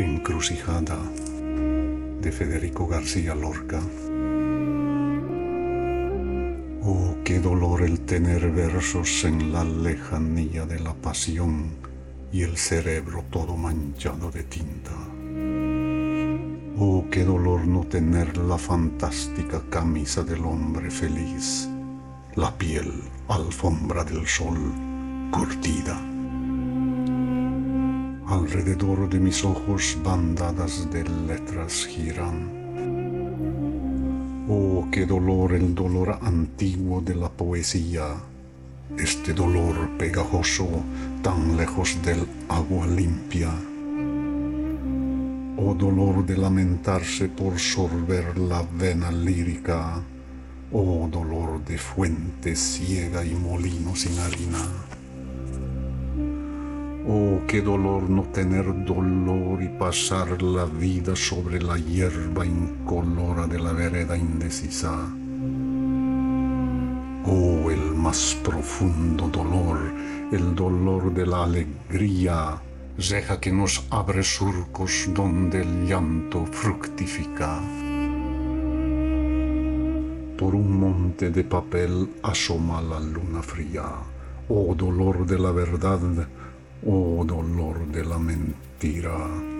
Encrucijada de Federico García Lorca. Oh, qué dolor el tener versos en la lejanía de la pasión y el cerebro todo manchado de tinta. Oh, qué dolor no tener la fantástica camisa del hombre feliz, la piel, alfombra del sol, curtida. Alrededor de mis ojos bandadas de letras giran. Oh, qué dolor el dolor antiguo de la poesía, este dolor pegajoso tan lejos del agua limpia. Oh dolor de lamentarse por sorber la vena lírica, oh dolor de fuente ciega y molino sin harina. Oh, qué dolor no tener dolor y pasar la vida sobre la hierba incolora de la vereda indecisa. Oh, el más profundo dolor, el dolor de la alegría, deja que nos abre surcos donde el llanto fructifica. Por un monte de papel asoma la luna fría. Oh dolor de la verdad, oh dolor de la mentira.